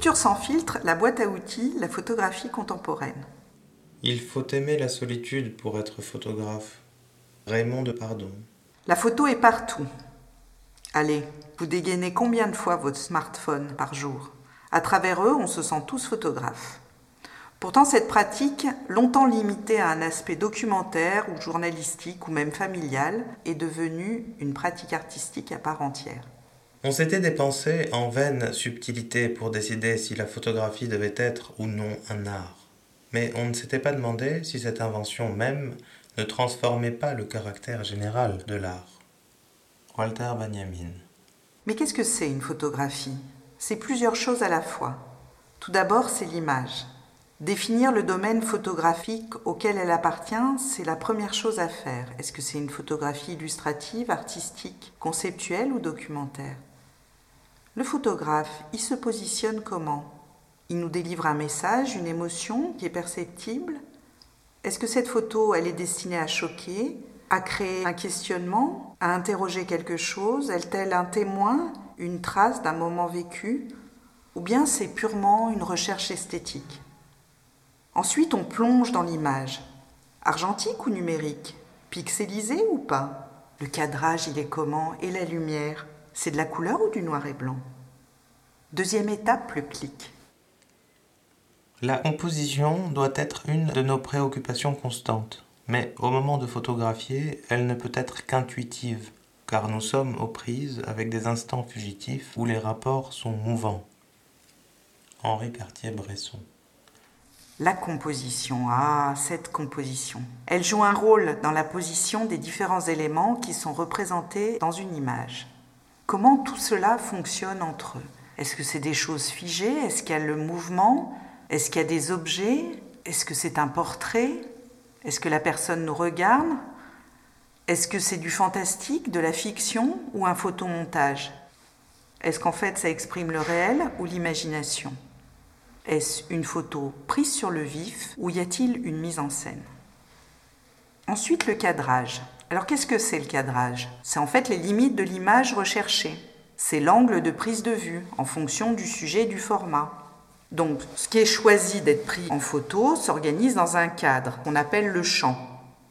Culture sans filtre, la boîte à outils, la photographie contemporaine. Il faut aimer la solitude pour être photographe. Raymond de Pardon. La photo est partout. Allez, vous dégainez combien de fois votre smartphone par jour? À travers eux, on se sent tous photographes. Pourtant, cette pratique, longtemps limitée à un aspect documentaire ou journalistique ou même familial, est devenue une pratique artistique à part entière. On s'était dépensé en vaines subtilités pour décider si la photographie devait être ou non un art. Mais on ne s'était pas demandé si cette invention même ne transformait pas le caractère général de l'art. Walter Benjamin. Mais qu'est-ce que c'est une photographie? C'est plusieurs choses à la fois. Tout d'abord, c'est l'image. Définir le domaine photographique auquel elle appartient, c'est la première chose à faire. Est-ce que c'est une photographie illustrative, artistique, conceptuelle ou documentaire? Le photographe, il se positionne comment? Il nous délivre un message, une émotion qui est perceptible? Est-ce que cette photo, elle est destinée à choquer, à créer un questionnement, à interroger quelque chose? Est-elle un témoin, une trace d'un moment vécu? Ou bien c'est purement une recherche esthétique? Ensuite, on plonge dans l'image. Argentique ou numérique? Pixelisé ou pas? Le cadrage, il est comment? Et la lumière? C'est de la couleur ou du noir et blanc? Deuxième étape, le clic. La composition doit être une de nos préoccupations constantes. Mais au moment de photographier, elle ne peut être qu'intuitive, car nous sommes aux prises avec des instants fugitifs où les rapports sont mouvants. Henri Cartier-Bresson. La composition, ah, cette composition. Elle joue un rôle dans la position des différents éléments qui sont représentés dans une image. Comment tout cela fonctionne entre eux? Est-ce que c'est des choses figées? Est-ce qu'il y a le mouvement? Est-ce qu'il y a des objets? Est-ce que c'est un portrait? Est-ce que la personne nous regarde? Est-ce que c'est du fantastique, de la fiction ou un photomontage? Est-ce qu'en fait ça exprime le réel ou l'imagination? Est-ce une photo prise sur le vif ou y a-t-il une mise en scène? Ensuite le cadrage. Alors qu'est-ce que c'est le cadrage? C'est en fait les limites de l'image recherchée. C'est l'angle de prise de vue en fonction du sujet et du format. Donc, ce qui est choisi d'être pris en photo s'organise dans un cadre qu'on appelle le champ.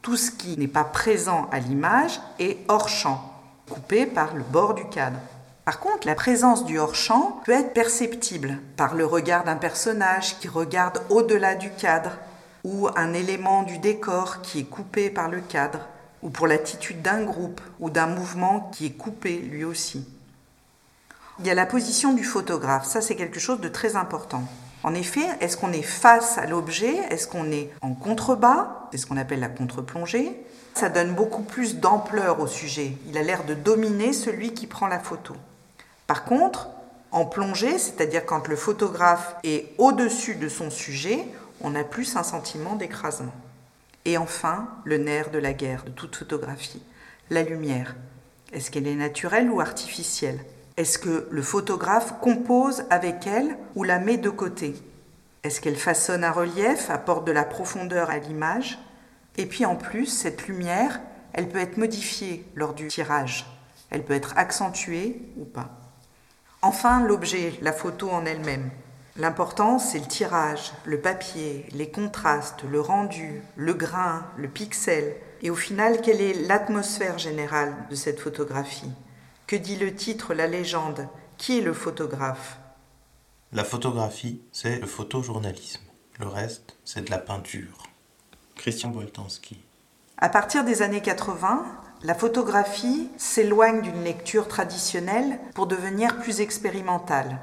Tout ce qui n'est pas présent à l'image est hors champ, coupé par le bord du cadre. Par contre, la présence du hors-champ peut être perceptible par le regard d'un personnage qui regarde au-delà du cadre, ou un élément du décor qui est coupé par le cadre, ou pour l'attitude d'un groupe ou d'un mouvement qui est coupé lui aussi. Il y a la position du photographe, ça c'est quelque chose de très important. En effet, est-ce qu'on est face à l'objet? Est-ce qu'on est en contrebas? C'est ce qu'on appelle la contre-plongée. Ça donne beaucoup plus d'ampleur au sujet. Il a l'air de dominer celui qui prend la photo. Par contre, en plongée, c'est-à-dire quand le photographe est au-dessus de son sujet, on a plus un sentiment d'écrasement. Et enfin, le nerf de la guerre de toute photographie, la lumière. Est-ce qu'elle est naturelle ou artificielle? Est-ce que le photographe compose avec elle ou la met de côté? Est-ce qu'elle façonne un relief, apporte de la profondeur à l'image? Et puis en plus, cette lumière, elle peut être modifiée lors du tirage. Elle peut être accentuée ou pas. Enfin, l'objet, la photo en elle-même. L'important, c'est le tirage, le papier, les contrastes, le rendu, le grain, le pixel. Et au final, quelle est l'atmosphère générale de cette photographie? Que dit le titre, la légende? Qui est le photographe? La photographie, c'est le photojournalisme. Le reste, c'est de la peinture. Christian Boltanski. À partir des années 80, la photographie s'éloigne d'une lecture traditionnelle pour devenir plus expérimentale.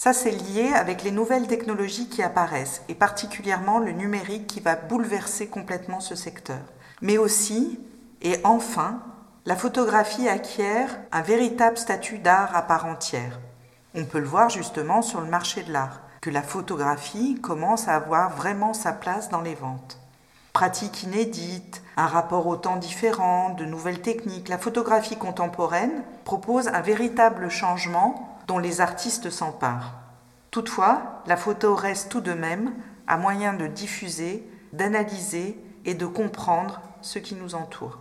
Ça, c'est lié avec les nouvelles technologies qui apparaissent, et particulièrement le numérique qui va bouleverser complètement ce secteur. Mais aussi, et enfin, la photographie acquiert un véritable statut d'art à part entière. On peut le voir justement sur le marché de l'art, que la photographie commence à avoir vraiment sa place dans les ventes. Pratique inédite, un rapport au temps différent, de nouvelles techniques, la photographie contemporaine propose un véritable changement dont les artistes s'emparent. Toutefois, la photo reste tout de même à moyen de diffuser, d'analyser et de comprendre ce qui nous entoure.